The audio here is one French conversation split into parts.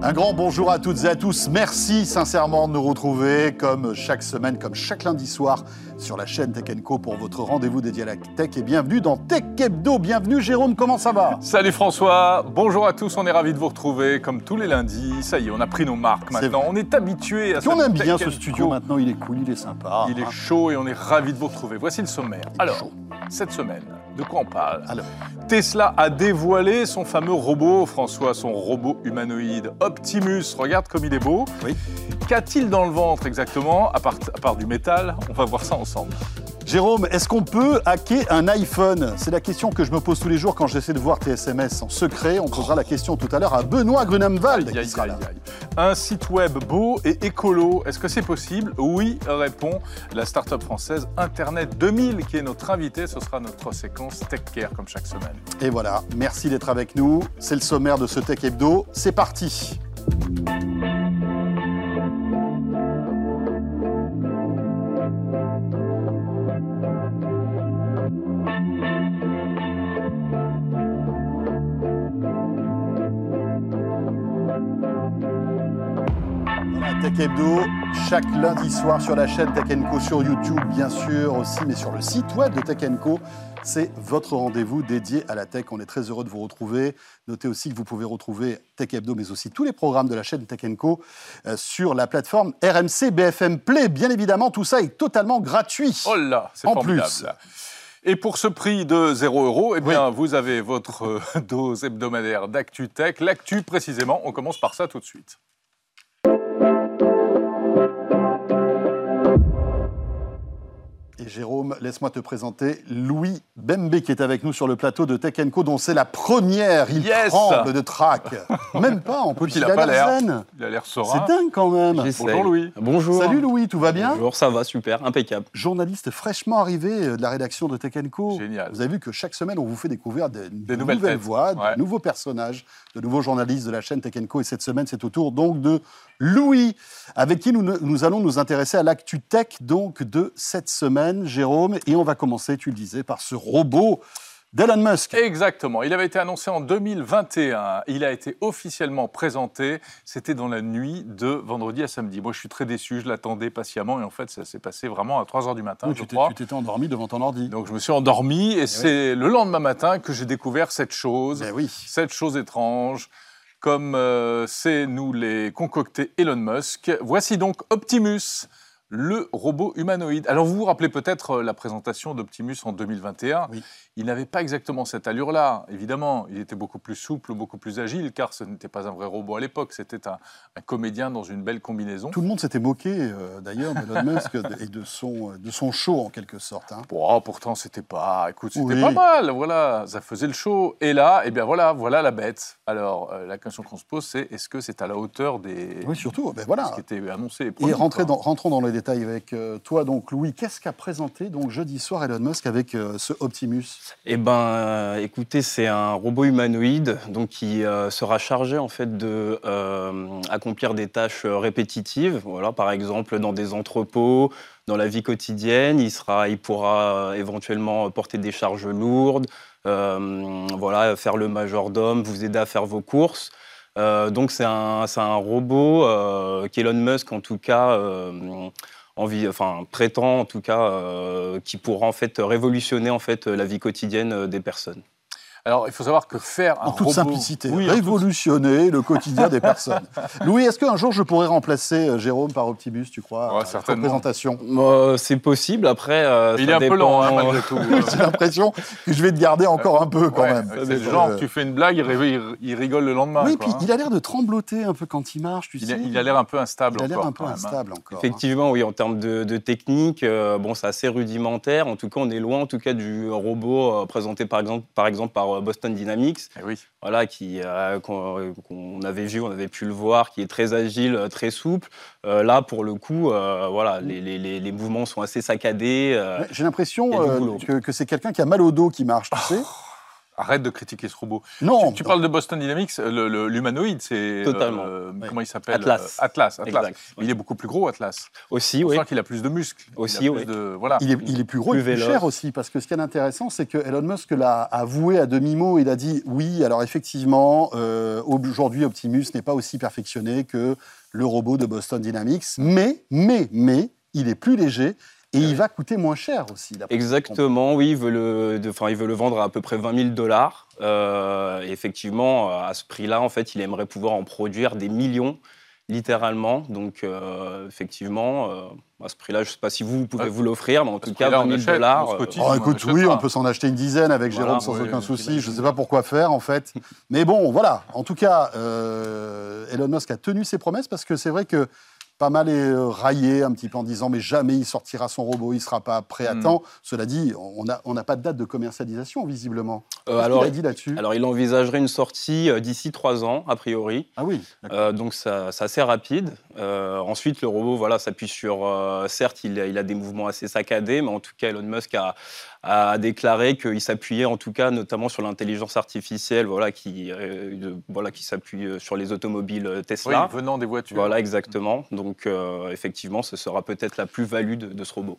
Un grand bonjour à toutes et à tous. Merci sincèrement de nous retrouver comme chaque semaine, comme chaque lundi soir sur la chaîne Tech Co pour votre rendez-vous dédié à la tech. Et bienvenue dans Tech Hebdo. Bienvenue Jérôme, comment ça va? Salut François, bonjour à tous. On est ravis de vous retrouver comme tous les lundis. Ça y est, on a pris nos marques maintenant. On est habitué à ça. On aime bien ce studio maintenant. Il est cool, il est sympa. Il est chaud et on est ravis de vous retrouver. Voici le sommaire. Alors, cette semaine, de quoi on parle? Alors. Tesla a dévoilé son fameux robot, François, son robot humanoïde Optimus. Regarde comme il est beau. Oui. Qu'a-t-il dans le ventre exactement, à part, à part du métal On va voir ça ensemble. Jérôme, est-ce qu'on peut hacker un iPhone? C'est la question que je me pose tous les jours quand j'essaie de voir tes SMS en secret. On posera la question tout à l'heure à Benoît Grunemwald qui sera là. Un site web beau et écolo, est-ce que c'est possible? Oui, répond la start-up française Internet 2000 qui est notre invité. Ce sera notre séquence Tech Care comme chaque semaine. Et voilà, merci d'être avec nous. C'est le sommaire de ce Tech Hebdo. C'est parti. Tech Hebdo, chaque lundi soir sur la chaîne Tech Co sur YouTube, bien sûr aussi, mais sur le site web de Tech Co. C'est votre rendez-vous dédié à la tech. On est très heureux de vous retrouver. Notez aussi que vous pouvez retrouver Tech Hebdo, mais aussi tous les programmes de la chaîne Tech Co euh, sur la plateforme RMC BFM Play. Bien évidemment, tout ça est totalement gratuit. Oh là, c'est En formidable. plus. Et pour ce prix de 0 euros, eh bien, vous avez votre euh, dose hebdomadaire d'actu tech. L'actu, précisément, on commence par ça tout de suite. Et Jérôme, laisse-moi te présenter Louis Bembe qui est avec nous sur le plateau de Tech Co, dont c'est la première. Il Yes tremble de trac. Même pas, en peut Il a pas l'air. Il a l'air C'est serein. dingue quand même. Bonjour, Louis. Bonjour. Salut Louis, tout va bien Bonjour, ça va, super, impeccable. Journaliste fraîchement arrivé euh, de la rédaction de Tech Co. Génial. Vous avez vu que chaque semaine, on vous fait découvrir des, de nouvelles voix, Ouais. de nouveaux personnages, de nouveaux journalistes de la chaîne Tech Co. Et cette semaine, c'est au tour donc de Louis, avec qui nous, nous allons nous intéresser à l'actu tech donc de cette semaine, Jérôme. Et on va commencer, tu le disais, par ce robot d'Elon Musk. Exactement. Il avait été annoncé en 2021. Il a été officiellement présenté. C'était dans la nuit de vendredi à samedi. Moi, je suis très déçu. Je l'attendais patiemment. Et en fait, ça s'est passé vraiment à 3 h du matin, je tu crois. tu t'étais endormi devant ton ordi. Donc, je me suis endormi. Et c'est le lendemain matin que j'ai découvert cette chose. Ben oui. cette chose étrange, comme euh, c'est nous les concocter Elon Musk. Voici donc Optimus, le robot humanoïde. Alors vous vous rappelez peut-être euh, la présentation d'Optimus en 2021. Oui. Il n'avait pas exactement cette allure-là, évidemment. Il était beaucoup plus souple, beaucoup plus agile, car ce n'était pas un vrai robot à l'époque. C'était un, un comédien dans une belle combinaison. Tout le monde s'était moqué euh, d'ailleurs d'Elon Musk et de son, de son show en quelque sorte. hein. Bon, oh, pourtant, c'était pas, écoute, c'était Oui. pas mal, voilà, ça faisait le show. Et là, eh bien voilà, voilà la bête. Alors, euh, la question qu'on se pose, c'est est-ce que c'est à la hauteur des Oui, surtout. Ben ce voilà. qui était annoncé et Et dans- rentrons dans les avec euh, toi, donc Louis. Qu'est-ce qu'a présenté donc jeudi soir Elon Musk avec euh, ce Optimus? Eh ben, euh, écoutez, c'est un robot humanoïde donc qui euh, sera chargé en fait de accomplir des tâches répétitives. Voilà, par exemple dans des entrepôts, dans la vie quotidienne, il sera, il pourra éventuellement porter des charges lourdes. voilà, faire le majordome, vous aider à faire vos courses. Euh, donc c'est un, un robot euh, qu'Elon Musk en tout cas euh, prétend en tout cas qui pourra en fait révolutionner en fait la vie quotidienne des personnes. Alors, il faut savoir que faire un En toute robot... simplicité, Oui, en toute- révolutionner le quotidien des personnes. Louis, est-ce qu'un jour je pourrais remplacer euh, Jérôme par Optimus, tu crois Ouais, à la certainement. représentation? Euh, c'est possible. Après, euh, Il ça est un peu lent, hein, malgré tout. J'ai l'impression que je vais te garder encore un peu quand Ouais, même. C'est le genre, tu fais une blague, il, ri- il rigole le lendemain. Oui, quoi, puis hein. il a l'air de trembloter un peu quand il marche, tu il, sais. a, il a l'air un peu instable Il a l'air un peu hein. instable encore. hein. Effectivement, oui, en termes de, de technique, euh, bon, c'est assez rudimentaire. En tout cas, on est loin, en tout cas, du robot euh, présenté par exemple par, exemple, par Boston Dynamics, Eh oui. voilà, qui euh, qu'on avait vu, on avait pu le voir, qui est très agile, euh, très souple. Euh, là, pour le coup, euh, voilà, les, les- les- les mouvements sont assez saccadés. euh, J'ai l'impression euh, que, que c'est quelqu'un qui a mal au dos qui marche, tu sais. Arrête de critiquer ce robot. Non, Tu, tu parles de Boston Dynamics, le- l'humanoïde, c'est. Totalement. euh. Comment il s'appelle Atlas. Euh, Atlas. Atlas. Exact. Il est beaucoup plus gros, Atlas. Aussi, On oui. qu'il a plus de muscles. Il Aussi, plus oui. de- voilà. Il est, il est plus gros Plus et plus cher aussi, parce que ce qui est intéressant, c'est que Elon Musk l'a avoué à demi-mot. Il a dit oui, alors effectivement, euh, aujourd'hui, Optimus n'est pas aussi perfectionné que le robot de Boston Dynamics, mais, mais, mais, il est plus léger et il va coûter moins cher aussi. Exactement, oui, il veut le, de- enfin, il veut le vendre à à peu près 20 000 dollars. Euh, et effectivement, à ce prix-là, en fait, il aimerait pouvoir en produire des millions, littéralement. Donc, euh, effectivement, euh, à ce prix-là, je ne sais pas si vous, vous pouvez Ouais. vous l'offrir, mais en À tout cas, prix-là, 20 on 000 achète, dollars. on se euh, cotise. Oh, on écoute, achète oui, pas. on peut s'en acheter une dizaine avec Voilà, Jérôme sans oui, aucun oui, souci. Je ne sais pas pourquoi faire, en fait. Mais bon, voilà. En tout cas, euh, Elon Musk a tenu ses promesses parce que c'est vrai que pas mal est euh, raillé un petit peu en disant mais jamais il sortira son robot, il sera pas prêt à Hmm. temps. Cela dit, on n'a on pas de date de commercialisation, visiblement. euh, alors, qu'il a dit là-dessus? alors, il envisagerait une sortie euh, d'ici trois ans, a priori. Ah oui. Euh, donc ça- c'est assez rapide. Euh, ensuite, le robot, voilà, s'appuie sur. certes, il, il a des mouvements assez saccadés, mais en tout cas, Elon Musk a, a déclaré qu'il s'appuyait, en tout cas, notamment sur l'intelligence artificielle, voilà, qui, euh, voilà, qui s'appuie euh, sur les automobiles euh, Oui, Tesla. venant des voitures. Voilà, exactement. Donc, euh, effectivement, ce sera peut-être la plus-value de, de ce robot.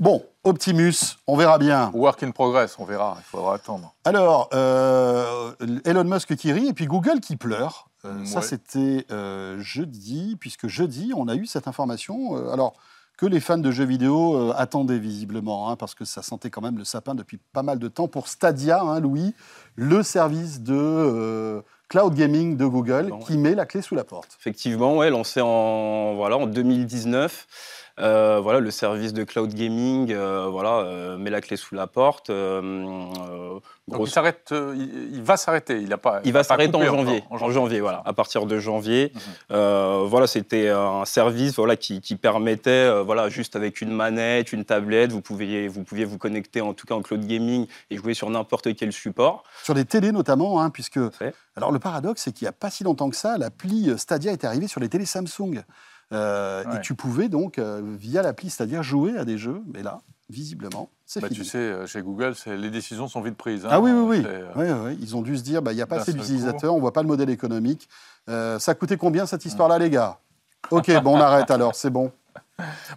Bon, Optimus, on verra bien. Work in progress, on verra. Il faudra attendre. Alors, euh, Elon Musk qui rit et puis Google qui pleure. Euh, Ça, c'était euh, jeudi, puisque jeudi, on a eu cette information. euh, alors, que les fans de jeux vidéo euh, attendaient visiblement, hein, parce que ça sentait quand même le sapin depuis pas mal de temps pour Stadia, hein, Louis, le service de euh, cloud gaming de Google, Bon, qui met la clé sous la porte. Effectivement, ouais, lancé en, voilà, en 2019. Euh, voilà, le service de cloud gaming euh, voilà, euh, met la clé sous la porte. Donc il s'arrête, euh, il, il va s'arrêter. Il, a pas, il va s'arrêter en janvier. En janvier, voilà. À partir de janvier, Mhm. Euh, voilà, c'était un service voilà qui, qui permettait, euh, voilà, juste avec une manette, une tablette, vous pouviez vous pouviez vous connecter en tout cas en cloud gaming et jouer sur n'importe quel support. Sur les télés notamment, hein, puisque... Alors le paradoxe, c'est qu'il n'y a pas si longtemps que ça, l'appli Stadia est arrivée sur les télés Samsung. Euh, Ouais. Et tu pouvais donc, euh, via l'appli Stadia, jouer à des jeux. Mais là, visiblement, c'est Bah, fini. tu sais, euh, chez Google, les décisions sont vite prises. hein. ah oui, oui, oui. Ouais, Ils ont dû se dire, bah, il n'y a pas assez d'utilisateurs, on ne voit pas le modèle économique. Ça coûtait combien cette histoire-là, les gars? Ok, bon, on arrête alors, c'est bon.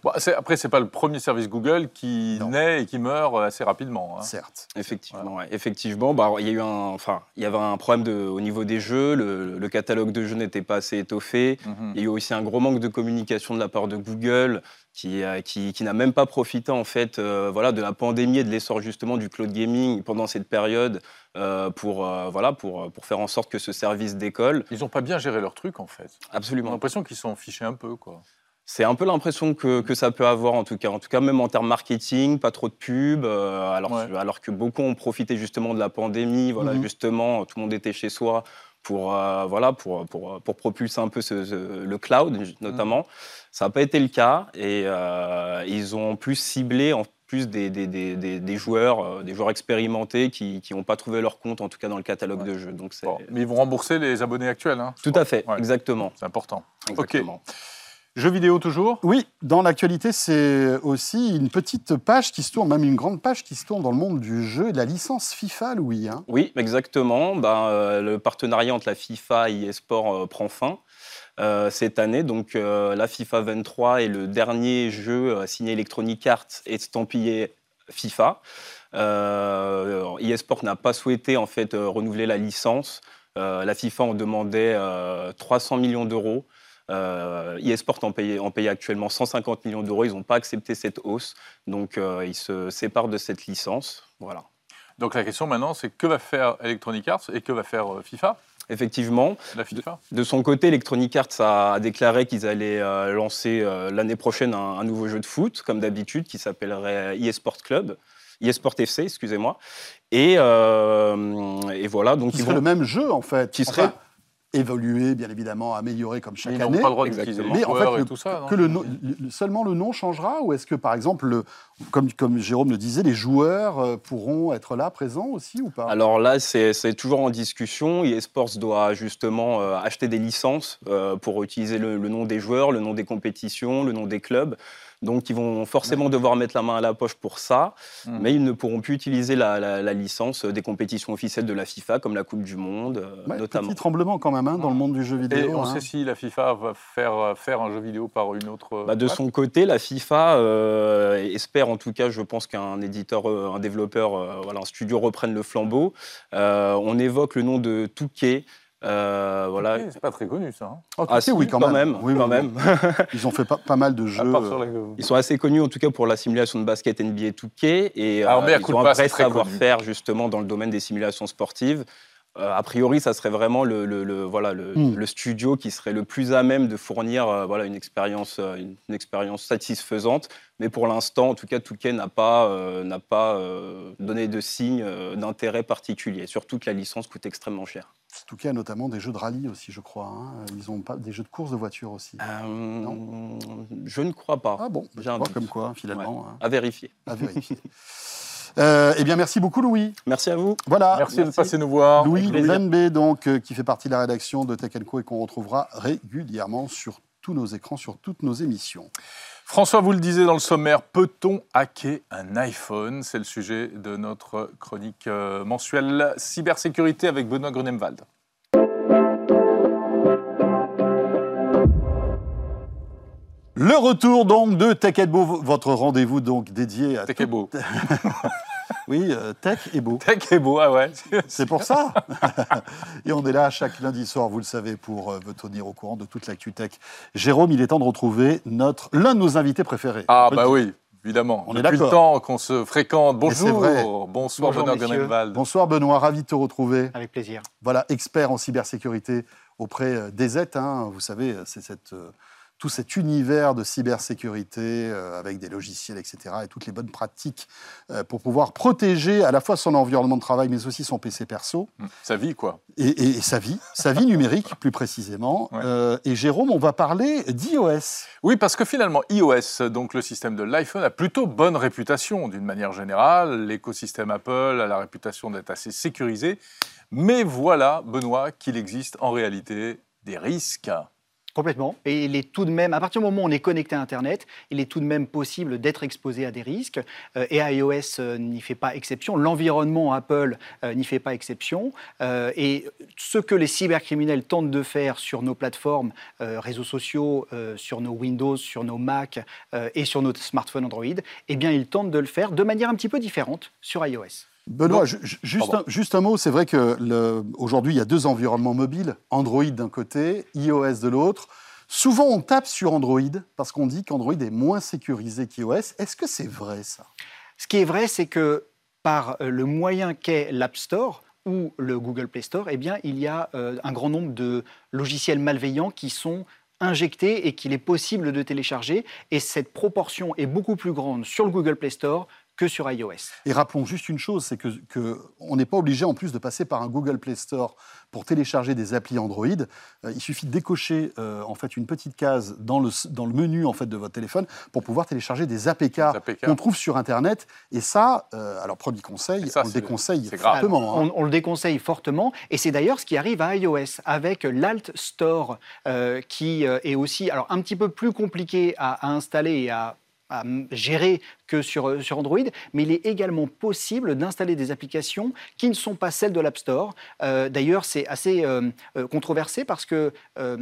Bon, c'est- après, c'est pas le premier service Google qui Non. naît et qui meurt euh, assez rapidement. hein. Certes. Effectivement, ouais. effectivement, bah, il y a eu un, enfin, il y avait un problème de, au niveau des jeux. Le, le catalogue de jeux n'était pas assez étoffé. Mhm. Il y a eu aussi un gros manque de communication de la part de Google, qui, euh, qui, qui n'a même pas profité en fait, euh, voilà, de la pandémie et de l'essor justement du cloud gaming pendant cette période euh, pour, euh, voilà, pour, pour faire en sorte que ce service décolle. Ils n'ont pas bien géré leur truc, en fait. J'ai Absolument. l'impression qu'ils s'en fichaient un peu. Quoi. C'est un peu l'impression que, que ça peut avoir en tout cas. En tout cas, même en termes marketing, pas trop de pub, euh, alors, Ouais. alors que beaucoup ont profité justement de la pandémie. Voilà, Mhm. justement, tout le monde était chez soi pour, euh, voilà, pour, pour, pour propulser un peu ce- ce- le cloud, notamment. Ça n'a pas été le cas et euh, ils ont plus ciblé en plus des, des, des, des- joueurs, des joueurs expérimentés qui n'ont pas trouvé leur compte, en tout cas dans le catalogue Ouais. de jeux. Donc Bon, mais ils vont rembourser les abonnés actuels. hein, tout crois. à fait, Ouais. exactement. C'est important. exactement. Jeux vidéo toujours? Oui, dans l'actualité, c'est aussi une petite page qui se tourne, même une grande page qui se tourne dans le monde du jeu et de la licence FIFA, Louis. hein. Oui, exactement. Ben, euh, le partenariat entre la FIFA et eSport euh, prend fin euh, cette année. Donc, euh, la FIFA 23 est le dernier jeu euh, signé Electronic Arts et estampillé FIFA. Euh, eSport n'a pas souhaité en fait euh, renouveler la licence. Euh, la FIFA en demandait euh, 300 millions d'euros. Euh, eSport en paye, en paye actuellement 150 millions d'euros. Ils n'ont pas accepté cette hausse. Donc, euh, ils se séparent de cette licence. Voilà. Donc la question maintenant, c'est que va faire Electronic Arts et que va faire euh, FIFA? Effectivement, La FIFA? De son côté, Electronic Arts a déclaré qu'ils allaient euh, lancer euh, l'année prochaine un, un nouveau jeu de foot, comme d'habitude, qui s'appellerait eSport Club, eSport FC, excusez-moi. Et, euh, et voilà, donc Qui ils serait vont- le même jeu, en fait. Qui Enfin, évolué, bien évidemment, amélioré comme chaque Ils n'ont année. pas le droit d'utiliser exactement. les Mais en fait, et le- tout ça. non que le, nom- le- seulement le nom changera ou est-ce que, par exemple, le- comme, comme Jérôme le disait, les joueurs euh, pourront être là, présents aussi ou pas? Alors là, c'est c'est toujours en discussion. eSports doit justement euh, acheter des licences euh, pour utiliser le, le nom des joueurs, le nom des compétitions, le nom des clubs. Donc, ils vont forcément devoir mettre la main à la poche pour ça, Hmm. mais ils ne pourront plus utiliser la, la- la licence des compétitions officielles de la FIFA, comme la Coupe du Monde, euh, Ouais, notamment. Petit tremblement quand même hein, dans le monde du jeu vidéo. Et on hein. sait si la FIFA va faire, euh, faire un jeu vidéo par une autre. Bah, de son côté, la FIFA euh, espère, en tout cas, je pense qu'un éditeur, un développeur, euh, voilà, un studio reprenne le flambeau. Euh, on évoque le nom de Touquet. Euh, voilà. C'est pas très connu ça. hein. Oh, Ah, tu sais, oui, quand, même. Oui, quand oui, même. oui. Ils ont fait pas, pas mal de jeux. la- Ils sont assez connus, en tout cas, pour la simulation de basket NBA Touquet. Et Alors, euh, ils ont un vrai savoir-faire, justement, dans le domaine des simulations sportives. Euh, a priori, ça serait vraiment le, le- le- voilà, le, Hmm. le studio qui serait le plus à même de fournir euh, voilà, une, expérience, euh, une, une expérience satisfaisante. Mais pour l'instant, en tout cas, Touquet n'a pas, euh, n'a pas euh, donné de signe euh, d'intérêt particulier. Surtout que la licence coûte extrêmement cher. Tout cas, notamment des jeux de rallye aussi, je crois. hein. Ils ont pas des jeux de course de voiture aussi. Euh, je ne crois pas. Ah bon, J'ai un doute. comme quoi, finalement, hein, À vérifier. à vérifier. Euh, eh bien, merci beaucoup, Louis. Merci à vous. Voilà. Merci, de passer nous voir. Louis. Zenbe, donc, euh, qui fait partie de la rédaction de Tech Co et qu'on retrouvera régulièrement sur tous nos écrans, sur toutes nos émissions. François, vous le disiez dans le sommaire, peut-on hacker un iPhone? C'est le sujet de notre chronique euh, mensuelle cybersécurité avec Benoît Grunemwald. Le retour donc de Tech et Beau, votre rendez-vous donc dédié à Tech beau. oui euh, Tech et Beau. Tech est beau, ah ouais. C'est pour ça. Et on est là chaque lundi soir, vous le savez, pour euh, vous tenir au courant de toute l'actu tech. Jérôme, il est temps de retrouver notre l'un de nos invités préférés. Ah bah le dire. oui, évidemment. On est Depuis le d'accord. temps qu'on se fréquente. C'est vrai. Bonjour. Bonsoir Bonjour, Benoît. Grunemwald. Bonsoir Benoît, ravi de te retrouver. Avec plaisir. Voilà, expert en cybersécurité auprès euh, d'EZ. hein. Vous savez, c'est cette, euh, tout cet univers de cybersécurité euh, avec des logiciels, etc. et toutes les bonnes pratiques euh, pour pouvoir protéger à la fois son environnement de travail, mais aussi son PC perso Hum, Sa vie, quoi. et, et- et sa vie, sa vie numérique plus précisément. Ouais. Euh, et Jérôme, on va parler d'iOS. Oui, parce que finalement, iOS, donc le système de l'iPhone, a plutôt bonne réputation d'une manière générale. L'écosystème Apple a la réputation d'être assez sécurisé. Mais voilà, Benoît, qu'il existe en réalité des risques. Complètement. Et il est tout de même, à partir du moment où on est connecté à Internet, il est tout de même possible d'être exposé à des risques. Euh, et iOS euh, n'y fait pas exception. L'environnement Apple euh, n'y fait pas exception. Et ce que les cybercriminels tentent de faire sur nos plateformes, réseaux sociaux, sur nos Windows, sur nos Mac et sur nos smartphones Android, eh bien, ils tentent de le faire de manière un petit peu différente sur iOS. Benoît, juste, un, juste un mot, c'est vrai que le- aujourd'hui, il y a deux environnements mobiles, Android d'un côté, iOS de l'autre. Souvent, on tape sur Android parce qu'on dit qu'Android est moins sécurisé qu'iOS. Est-ce que c'est vrai, ça? Ce qui est vrai, c'est que par euh, le moyen qu'est l'App Store ou le Google Play Store, eh bien, il y a euh, un grand nombre de logiciels malveillants qui sont injectés et qu'il est possible de télécharger. Et cette proportion est beaucoup plus grande sur le Google Play Store que sur iOS. Et rappelons juste une chose, c'est que, que on n'est pas obligé en plus de passer par un Google Play Store pour télécharger des applis Android. Euh, il suffit de décocher euh, en fait une petite case dans le, dans le menu en fait de votre téléphone pour pouvoir télécharger des APK, APK. qu'on trouve sur Internet. Et ça, euh, alors premier conseil, ça, on le déconseille fortement. hein. On, on le déconseille fortement, et c'est d'ailleurs ce qui arrive à iOS avec l'Alt Store, euh, qui euh, est aussi alors, un petit peu plus compliqué à, à installer et à, à gérer que sur, euh, sur Android, mais il est également possible d'installer des applications qui ne sont pas celles de l'App Store. Euh, d'ailleurs, c'est assez euh, controversé parce que euh,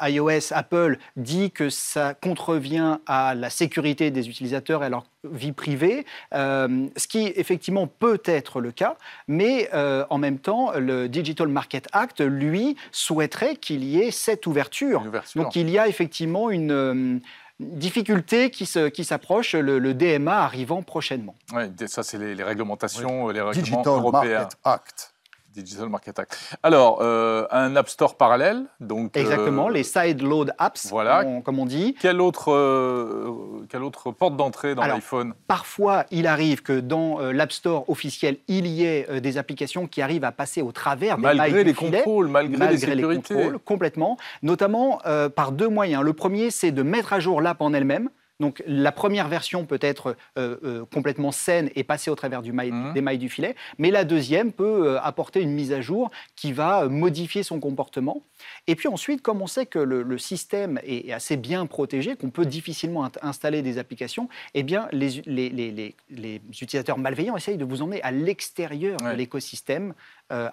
iOS, Apple dit que ça contrevient à la sécurité des utilisateurs et à leur vie privée, ce qui effectivement peut être le cas, mais en même temps, le Digital Market Act, lui, souhaiterait qu'il y ait cette ouverture. Donc il y a effectivement une difficulté qui se- qui s'approche, le, le DMA arrivant prochainement. Ouais, ça, c'est les, les réglementations, les règlements Digital européens. Market Act. Digital Market Act. Alors, euh, un App Store parallèle, donc. Exactement, euh, les side load apps, voilà. comme on- comme on dit. Quelle autre, euh, quelle autre porte d'entrée dans l'iPhone? Parfois, il arrive que dans l'App Store officiel, il y ait des applications qui arrivent à passer au travers des mailles Malgré du les filet, contrôles, malgré, les sécurités. contrôles, complètement, notamment par deux moyens. Le premier, c'est de mettre à jour l'app en elle-même. Donc la première version peut être euh, euh, complètement saine et passer au travers du maille- Mhm. des mailles du filet, mais la deuxième peut euh, apporter une mise à jour qui va modifier son comportement. Et puis ensuite, comme on sait que le, le système est, assez bien protégé, qu'on peut difficilement installer des applications, eh bien les, u- les- les- les- les utilisateurs malveillants essayent de vous emmener à l'extérieur Ouais. de l'écosystème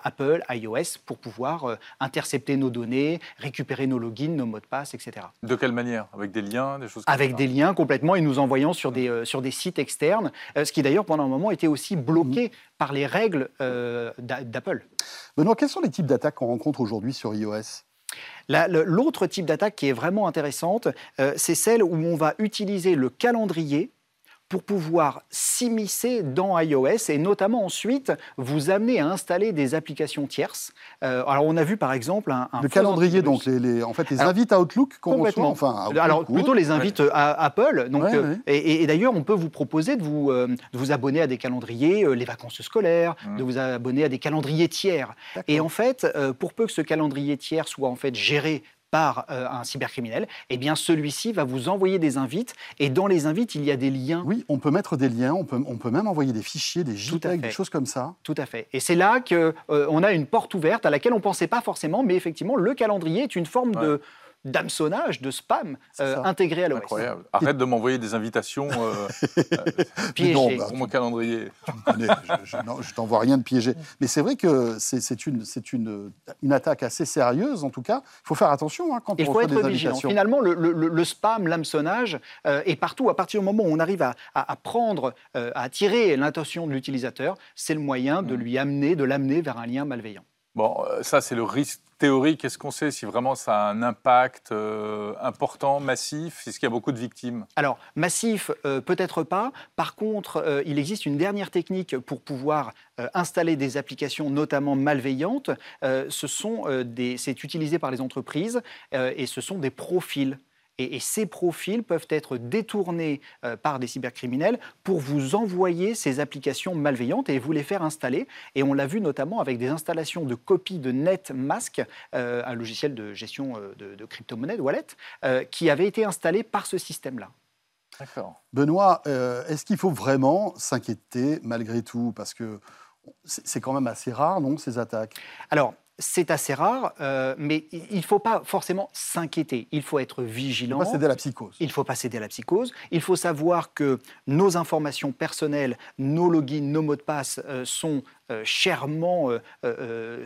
Apple, iOS, pour pouvoir euh, intercepter nos données, récupérer nos logins, nos mots de passe, etc. De quelle manière? Avec des liens, des choses comme Avec ça? des liens complètement et nous envoyant sur des, euh, sur des sites externes, euh, ce qui d'ailleurs pendant un moment était aussi bloqué par les règles euh, d'a- d'Apple. Benoît, quels sont les types d'attaques qu'on rencontre aujourd'hui sur iOS? L'autre type d'attaque qui est vraiment intéressante, euh, c'est celle où on va utiliser le calendrier pour pouvoir s'immiscer dans iOS et notamment ensuite vous amener à installer des applications tierces. Euh, alors on a vu par exemple un, un Le calendrier, donc, les, les- en fait, les Alors, invites à Outlook qu'on reçoit, Complètement. enfin, à Outlook Alors plutôt autre. les invites à Apple. Donc, Ouais, euh, ouais. Et, et d'ailleurs, on peut vous proposer de vous, euh, de vous abonner à des calendriers, euh, les vacances scolaires, Mm. de vous abonner à des calendriers tiers. Et en fait, euh, pour peu que ce calendrier tiers soit en fait géré par euh, un cybercriminel, eh bien celui-ci va vous envoyer des invites et dans les invites il y a des liens. Oui, on peut mettre des liens, on peut, on peut même envoyer des fichiers, des JPEG, des choses comme ça. Tout à fait. Et c'est là que euh, on a une porte ouverte à laquelle on pensait pas forcément, mais effectivement le calendrier est une forme de d'hameçonnage, de spam euh, intégré à l'OS. Incroyable. Arrête de m'envoyer des invitations euh, Piégé. Non, bah, pour mon calendrier. tu me connais, je, je- t'envoie rien de piégé. Mais c'est vrai que c'est c'est une, c'est une, une attaque assez sérieuse, en tout cas. Il faut faire attention hein, quand Il on faut reçoit être des vigilant. invitations. Finalement, le, le- le- le spam, l'hameçonnage euh, est partout. À partir du moment où on arrive à, à- à prendre, euh, à attirer l'intention de l'utilisateur, c'est le moyen de Mm. lui amener, de l'amener vers un lien malveillant. Bon, euh, ça, c'est le risque théorique. Est-ce qu'on sait si vraiment ça a un impact euh, important, massif Est-ce qu'il y a beaucoup de victimes? Alors, massif, euh, peut-être pas. Par contre, euh, il existe une dernière technique pour pouvoir installer des applications, notamment malveillantes. Ce sont, des, c'est utilisé par les entreprises et ce sont des profils. Et, et ces profils peuvent être détournés euh, par des cybercriminels pour vous envoyer ces applications malveillantes et vous les faire installer. Et on l'a vu notamment avec des installations de copies de NetMask, euh, un logiciel de gestion euh, de, de crypto-monnaie, de wallet, euh, qui avait été installé par ce système-là. D'accord. Benoît, euh, est-ce qu'il faut vraiment s'inquiéter malgré tout? Parce que c'est c'est quand même assez rare, non, ces attaques? Alors, c'est assez rare, euh, mais il ne faut pas forcément s'inquiéter. Il faut être Il vigilant. faut pas céder à la psychose. Il ne faut pas céder à la psychose. Il faut savoir que nos informations personnelles, nos logins, nos mots de passe euh, sont euh, chèrement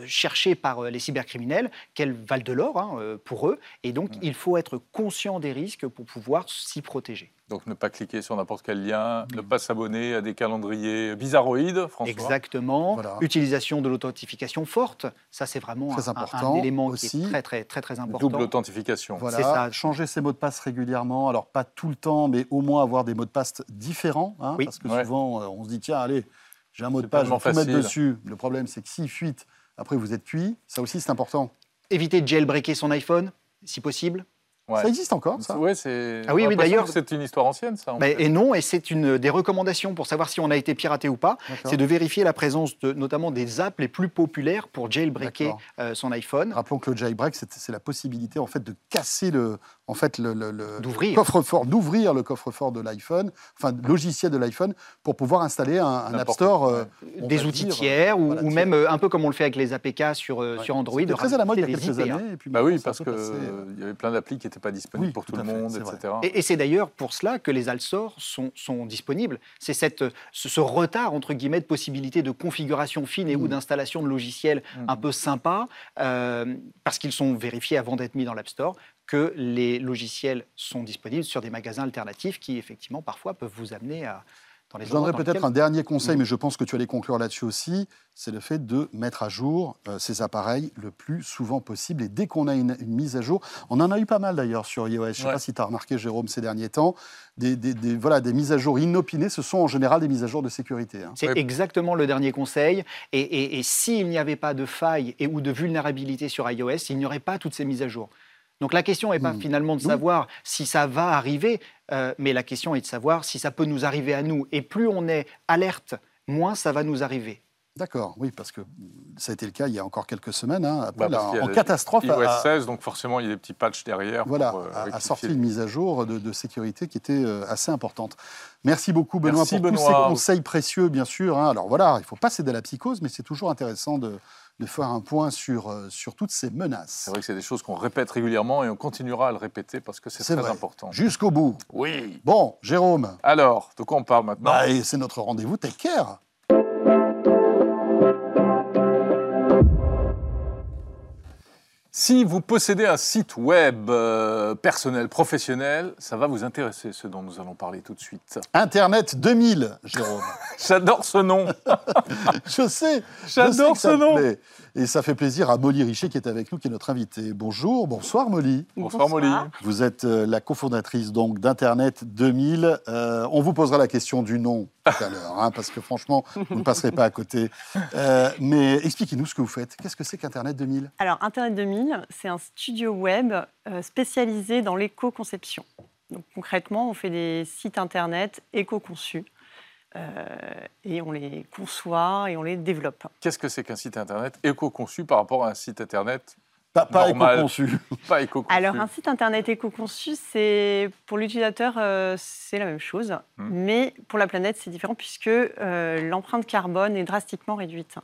cherchés par les cybercriminels, qu'elles valent de l'or hein, pour eux. Et donc, il faut être conscient des risques pour pouvoir s'y protéger. Donc ne pas cliquer sur n'importe quel lien, ne pas s'abonner à des calendriers bizarroïdes, François. Exactement. Voilà. Utilisation de l'authentification forte, ça c'est vraiment Très un- important un élément qui aussi. est très très très très important. Double authentification. Voilà, C'est ça. changer ses mots de passe régulièrement. Alors, pas tout le temps, mais au moins avoir des mots de passe différents. hein, Oui. Parce que Ouais. souvent, euh, on se dit, tiens, allez, j'ai un mot de passe, je vais tout mettre dessus. Le problème, c'est que s'il fuite, après, vous êtes cuit. Ça aussi, c'est important. Éviter de jailbreaker son iPhone, si possible. Ouais. Ça existe encore, ça? Ouais. Ah oui, d'ailleurs- C'est une histoire ancienne, ça. en Mais- fait. et non, et c'est une des recommandations pour savoir si on a été piraté ou pas, c'est de vérifier la présence de, notamment des apps les plus populaires pour jailbreaker euh, son iPhone. Rappelons que le jailbreak, c'est c'est la possibilité en fait de casser le, en fait le, le- le- D'ouvrir. coffre-fort, d'ouvrir le coffre-fort de l'iPhone, enfin le logiciel de l'iPhone, pour pouvoir installer un, un App Store. euh, des outils dire, tiers ou, voilà, ou tiers. même euh, un peu comme on le fait avec les APK sur, euh, Ouais. sur Android. C'était très à la mode il y a quelques IPA. années. et puis Bah oui, parce qu'il euh, y avait plein d'applis qui n'étaient pas disponibles Oui, pour tout, le fait, monde, etc. Et, et c'est d'ailleurs pour cela que les altstores sont, sont disponibles. C'est cette, ce, ce retard, entre guillemets, de possibilité de configuration fine et ou Mm. d'installation de logiciels Mm. un peu sympas, euh, parce qu'ils sont vérifiés avant d'être mis dans l'App Store, que les logiciels sont disponibles sur des magasins alternatifs qui, effectivement, parfois peuvent vous amener à, dans les Je dans peut-être un dernier conseil, Mhm. mais je pense que tu allais conclure là-dessus aussi, c'est le fait de mettre à jour euh, ces appareils le plus souvent possible. Et dès qu'on a une, une mise à jour, on en a eu pas mal d'ailleurs sur iOS, je ne sais pas si tu as remarqué Jérôme ces derniers temps, des, des- des- voilà, des mises à jour inopinées, ce sont en général des mises à jour de sécurité. hein. C'est Ouais. exactement le dernier conseil. Et, et- et s'il n'y avait pas de faille et ou de vulnérabilité sur iOS, il n'y aurait pas toutes ces mises à jour. Donc la question n'est pas Hmm. finalement de savoir si ça va arriver, euh, mais la question est de savoir si ça peut nous arriver à nous. Et plus on est alerte, moins ça va nous arriver. D'accord, oui, parce que ça a été le cas il y a encore quelques semaines. hein. Après, Bah, là, en le catastrophe, iOS a, 16, donc forcément, il y a des petits patchs derrière. voilà, pour, euh, a- sorti une mise à jour de, de sécurité qui était euh, assez importante. Merci beaucoup, Benoît, Merci, pour tous ces conseils précieux, bien sûr. hein. Alors voilà, il ne faut pas céder à la psychose, mais c'est toujours intéressant de, de faire un point sur, euh, sur toutes ces menaces. C'est vrai que c'est des choses qu'on répète régulièrement et on continuera à le répéter parce que c'est très vrai. important. Jusqu'au bout. Oui. Bon, Jérôme, Alors, de quoi on parle maintenant? Bah, c'est notre rendez-vous Tech Care. Si vous possédez un site web euh, personnel, professionnel, ça va vous intéresser, ce dont nous allons parler tout de suite. Internet 2000, Jérôme. J'adore ce nom. Je sais. J'adore ce nom. plaît. Et ça fait plaisir à Molly Richer qui est avec nous, qui est notre invitée. Bonjour, bonsoir Molly. Bonsoir, Molly. Vous êtes euh, la cofondatrice donc d'Internet 2000. Euh, on vous posera la question du nom tout à l'heure, hein, parce que franchement, vous ne passerez pas à côté. Euh, mais expliquez-nous ce que vous faites. Qu'est-ce que c'est qu'Internet 2000 Alors, Internet 2000, c'est un studio web euh, spécialisé dans l'éco-conception. Donc, concrètement, on fait des sites Internet éco-conçus. Euh, et on les conçoit et on les développe. Qu'est-ce que c'est qu'un site internet éco-conçu par rapport à un site internet Pas, pas Normal. éco-conçu. pas éco-conçu Alors, un site Internet éco-conçu, c'est pour l'utilisateur, euh, c'est la même chose. Hmm. Mais pour la planète, c'est différent puisque euh, l'empreinte carbone est drastiquement réduite.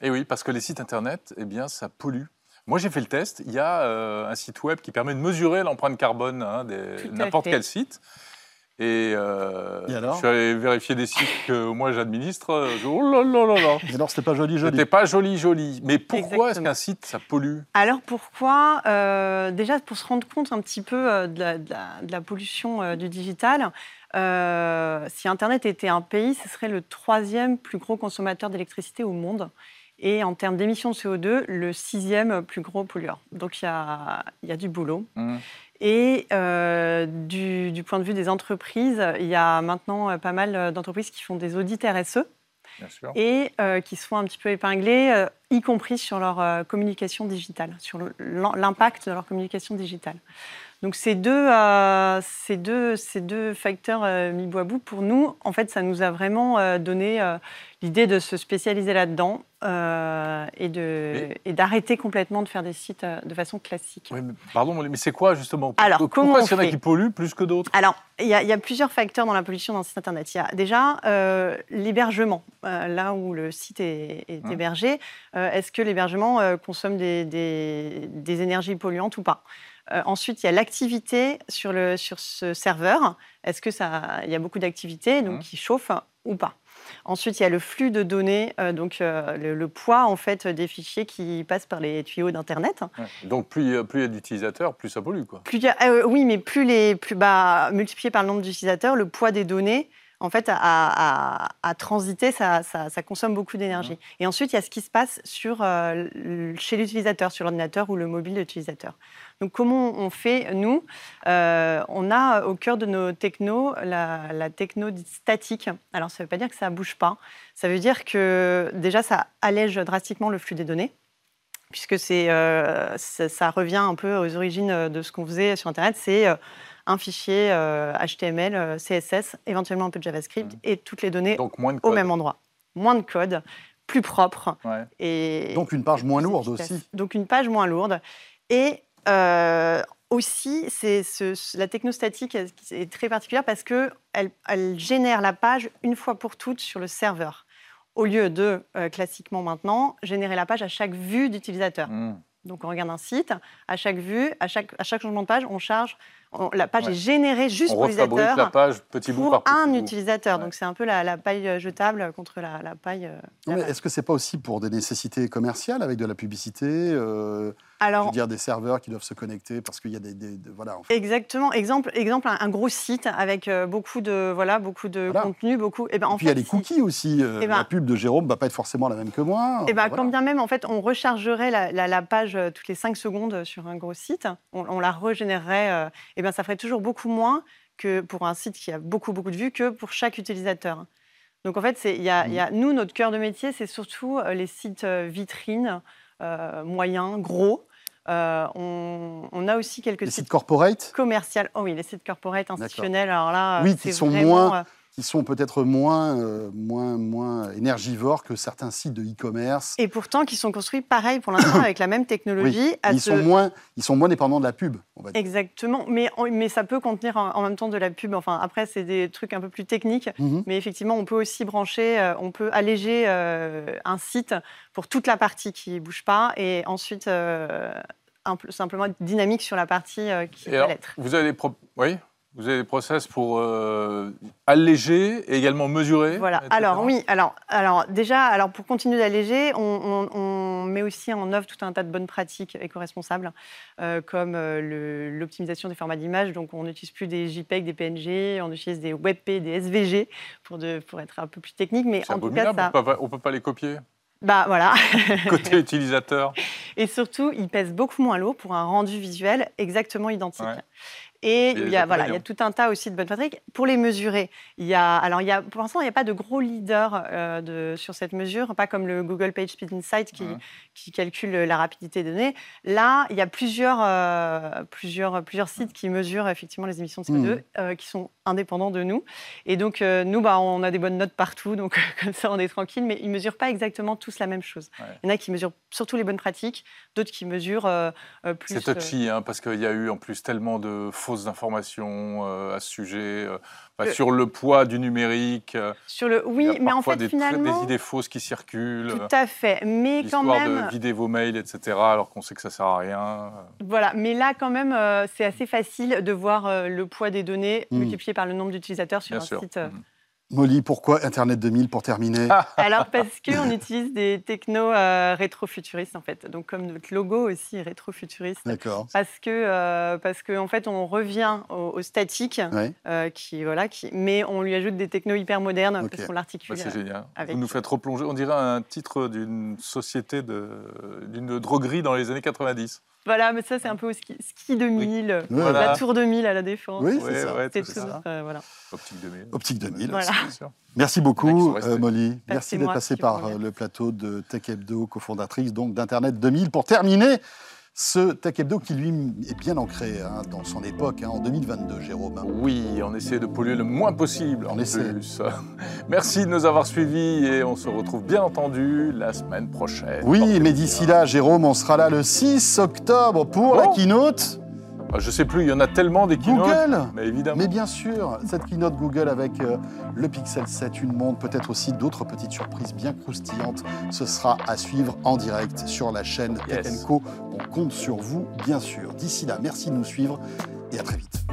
Et Eh oui, parce que les sites internet, eh bien, ça pollue. Moi, j'ai fait le test. Il y a euh, un site web qui permet de mesurer l'empreinte carbone hein, à n'importe quel site. Et, euh, Et alors je suis allé vérifier des sites que moi j'administre. Oh là là là là Mais alors, c'était pas joli, joli. C'était pas joli, joli. Mais pourquoi est-ce qu'un site, ça pollue? Alors pourquoi Euh, Déjà pour se rendre compte un petit peu euh, de, la, de la- de la pollution euh, du digital. euh, si Internet était un pays, ce serait le troisième plus gros consommateur d'électricité au monde. Et en termes d'émissions de CO2, le sixième plus gros pollueur. Donc il y a, il y a du boulot. Hmm. Et euh, du, du point de vue des entreprises, il y a maintenant euh, pas mal d'entreprises qui font des audits RSE et euh, qui se font un petit peu épingler, euh, y compris sur leur euh, communication digitale, sur l'impact de leur communication digitale. Donc ces deux, euh, ces deux, ces deux facteurs euh, mis bout à bout, pour nous, en fait, ça nous a vraiment euh, donné euh, l'idée de se spécialiser là-dedans et d'arrêter complètement de faire des sites de façon classique. Oui, mais pardon, mais c'est quoi justement? Alors, Pourquoi comment est-ce qu'il y en a qui polluent plus que d'autres? Alors, il y, a- il y a plusieurs facteurs dans la pollution d'un site Internet. Il y a déjà l'hébergement, là où le site est, est Hein. hébergé. Est-ce que l'hébergement consomme des, des- des énergies polluantes ou pas? Euh, Ensuite, il y a l'activité sur, le, sur ce serveur. Est-ce que ça, il y a beaucoup d'activités, donc Hein. qui chauffent ou pas? Ensuite, il y a le flux de données, euh, donc euh, le, le poids en fait des fichiers qui passent par les tuyaux d'Internet. Ouais. Donc plus il y a- plus il y a d'utilisateurs, plus ça pollue. Quoi. Plus il y a- oui, mais plus les plus bas multiplié par le nombre d'utilisateurs, le poids des données, en fait, à, à- à transiter, ça, ça- ça consomme beaucoup d'énergie. Et ensuite, il y a ce qui se passe sur, euh, chez l'utilisateur, sur l'ordinateur ou le mobile de l'utilisateur. Donc, comment on fait, nous Euh, On a au cœur de nos technos la, la techno statique. Alors, ça ne veut pas dire que ça ne bouge pas. Ça veut dire que déjà, ça allège drastiquement le flux des données puisque c'est, euh, ça, ça revient un peu aux origines de ce qu'on faisait sur Internet. C'est euh, un fichier euh, HTML, euh, CSS, éventuellement un peu de JavaScript, et toutes les données Donc moins de au même endroit. Moins de code, plus propre. Ouais. Et Donc une page moins lourde aussi. Donc une page moins lourde. Et euh, aussi, c'est ce- ce- la technostatique est très particulière parce qu'elle elle génère la page une fois pour toutes sur le serveur. Au lieu de, euh, classiquement maintenant, générer la page à chaque vue d'utilisateur. Hmm. Donc on regarde un site, à chaque vue, à chaque, à chaque changement de page, on charge, on- la page Ouais. est générée juste On pour refabrique la l'utilisateur page petit bout par pour petit un bout. utilisateur. Ouais. Donc c'est un peu la, la paille jetable contre la, la paille. euh, Non, la mais paille. Est-ce que c'est pas aussi pour des nécessités commerciales avec de la publicité euh, Je Alors veux dire des serveurs qui doivent se connecter parce qu'il y a des, des- des- voilà. en fait. Exactement. Exemple, exemple un, un gros site avec euh, beaucoup de voilà, beaucoup de Voilà. contenu, beaucoup. Et ben Et puis il y a les si- cookies aussi. euh, Eh ben- la pub de Jérôme va pas être forcément la même que moi. Eh ben, quand bien même, en fait, on rechargerait la, la- la page euh, toutes les 5 secondes sur un gros site, on, on la régénérerait, euh, eh ben, ça ferait toujours beaucoup moins que pour un site qui a beaucoup, beaucoup de vues que pour chaque utilisateur. Donc, en fait, y a, y a- nous, notre cœur de métier, c'est surtout euh, les sites euh, vitrines, euh, moyens, gros. Euh, on, on a aussi quelques Les sites sites corporate? commerciaux. Oh oui, les sites corporate institutionnels, alors là, Oui, qui sont vraiment, moins- qui sont peut-être moins, euh, moins, moins énergivores que certains sites de e-commerce. Et pourtant, qui sont construits pareil pour l'instant avec la même technologie. à Ils, ce- sont moins, ils sont moins dépendants de la pub, on va dire. Exactement, mais, mais ça peut contenir en, en même temps de la pub. Enfin, après, c'est des trucs un peu plus techniques. Mhm. Mais effectivement, on peut aussi brancher, euh, on peut alléger euh, un site pour toute la partie qui ne bouge pas et ensuite euh, simplement être dynamique sur la partie euh, qui va l'être. vous avez des pro- oui vous avez des process pour euh, alléger et également mesurer Voilà. etc. Alors oui. Alors, alors déjà, alors pour continuer d'alléger, on, on- on met aussi en œuvre tout un tas de bonnes pratiques éco-responsables, euh, comme euh, l'optimisation des formats d'image. Donc, on n'utilise plus des JPEG, des PNG, on utilise des WebP, des SVG pour, de- pour être un peu plus technique. Mais C'est en tout cas, abominable, ça, on on peut pas les copier. bah voilà. Côté utilisateur. Et surtout, il pèse beaucoup moins lourd pour un rendu visuel exactement identique. Ouais. Et Et il y, a, voilà, il y a tout un tas aussi de bonnes pratiques. Pour les mesurer, il y a, alors il y a, pour l'instant, il n'y a pas de gros leader euh, de, sur cette mesure, pas comme le Google PageSpeed Insight qui, qui calcule la rapidité des données. Là, il y a plusieurs, euh, plusieurs, plusieurs sites qui mesurent effectivement les émissions de CO2, Mhm. euh, qui sont indépendants de nous. Et donc, euh, nous, bah, on a des bonnes notes partout, donc comme ça, on est tranquille, mais ils ne mesurent pas exactement tous la même chose. Ouais. Il y en a qui mesurent surtout les bonnes pratiques, d'autres qui mesurent euh, euh, plus. C'est touchy, hein, parce qu'il y a eu en plus tellement de fausses informations euh, à ce sujet, euh, sur le poids du numérique. euh, Sur le, il y oui, a mais en fait, des, finalement. des idées fausses qui circulent. Tout à fait. Mais quand même. de vider vos mails, etc., alors qu'on sait que ça sert à rien. Voilà, mais là, quand même, euh, c'est assez facile de voir euh, le poids des données Mm. multiplié par le nombre d'utilisateurs sur Bien un sûr. site. euh. Mhm. Molly, pourquoi Internet 2000 pour terminer Ah. Alors, parce qu'on utilise des technos euh, rétro-futuristes, en fait. Donc, comme notre logo aussi est rétro-futuriste. D'accord. Parce que, euh, parce que, en fait, on revient au, au statique, Ouais. euh, qui, voilà, qui, mais on lui ajoute des technos hyper modernes parce qu'on Bah, l'articule. c'est génial. avec- Vous nous faites replonger. On dirait un titre d'une société, de- d'une droguerie dans les années 90. Voilà, mais ça, c'est un peu au ski, ski 2000, euh, Voilà. la Tour 2000 à la Défense. Oui, c'est ça. ouais, tout tout ça. euh, voilà. Optique 2000. Optique 2000. Voilà. Merci beaucoup, euh, Molly. Merci d'être passée par euh, le plateau de Tech Hebdo, cofondatrice donc d'Internet 2000. Pour terminer, ce Tech Hebdo qui, lui, est bien ancré hein, dans son époque, hein, en 2022, Jérôme. Oui, on essaie de polluer le moins possible en On essaie. plus. Merci de nous avoir suivis et on se retrouve bien entendu la semaine prochaine. Oui, mais d'ici là, Jérôme, on sera là le 6 octobre pour la keynote Je sais plus, il y en a tellement des keynotes. Google. Mais évidemment. Mais bien sûr, cette keynote Google avec euh, le Pixel 7, une montre, peut-être aussi d'autres petites surprises bien croustillantes, ce sera à suivre en direct sur la chaîne Yes. Tech Co. On compte sur vous, bien sûr. D'ici là, merci de nous suivre et à très vite.